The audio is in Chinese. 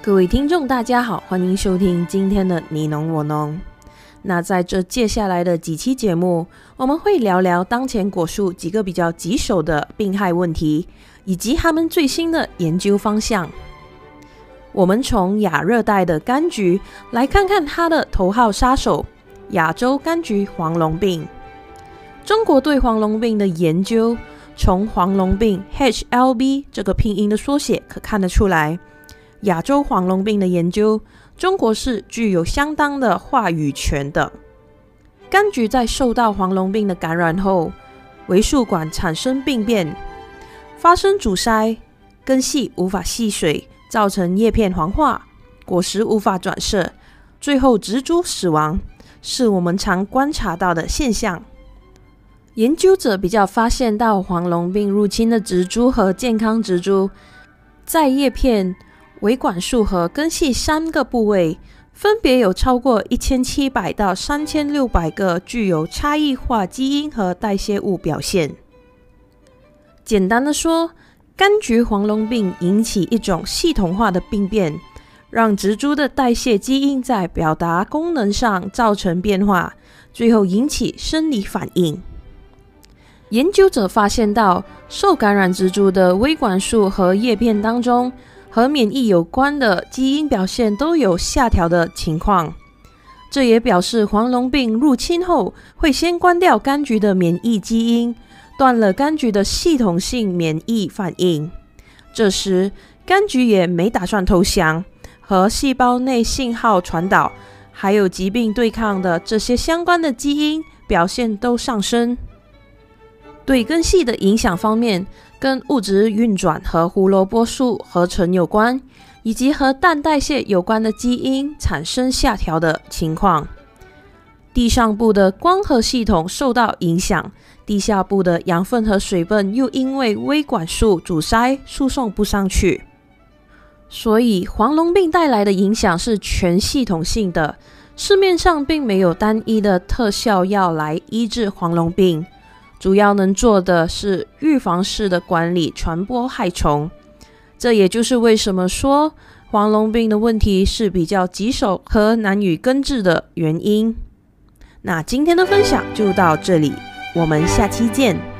各位听众，大家好，欢迎收听今天的你侬我侬。那在这接下来的几期节目，我们会聊聊当前果树几个比较棘手的病害问题，以及他们最新的研究方向。我们从亚热带的柑橘来看看它的头号杀手——亚洲柑橘黄龙病。中国对黄龙病的研究，从黄龙病 HLB 这个拼音的缩写可看得出来。亚洲黄龙病的研究，中国是具有相当的话语权的。柑橘在受到黄龙病的感染后，维树管产生病变，发生阻塞，根系无法吸水，造成叶片黄化，果实无法转色，最后植株死亡，是我们常观察到的现象。研究者比较发现到黄龙病入侵的植株和健康植株，在叶片。维管束和根系三个部位，分别有超过一千七百到三千六百个具有差异化基因和代谢物表现。简单的说，柑橘黄龙病引起一种系统化的病变，让植株的代谢基因在表达功能上造成变化，最后引起生理反应。研究者发现到，受感染植株的微管束和叶片当中，和免疫有关的基因表现都有下调的情况，这也表示黄龙病入侵后会先关掉柑橘的免疫基因，断了柑橘的系统性免疫反应。这时，柑橘也没打算投降，和细胞内信号传导，还有疾病对抗的这些相关的基因表现都上升。对根系的影响方面，跟物质运转和胡萝卜素合成有关，以及和氮代谢有关的基因产生下调的情况。地上部的光合系统受到影响，地下部的养分和水分又因为微管束阻塞输送不上去。所以黄龙病带来的影响是全系统性的，市面上并没有单一的特效药来医治黄龙病。主要能做的是预防式的管理传播害虫，这也就是为什么说黄龙病的问题是比较棘手和难以根治的原因。那今天的分享就到这里，我们下期见。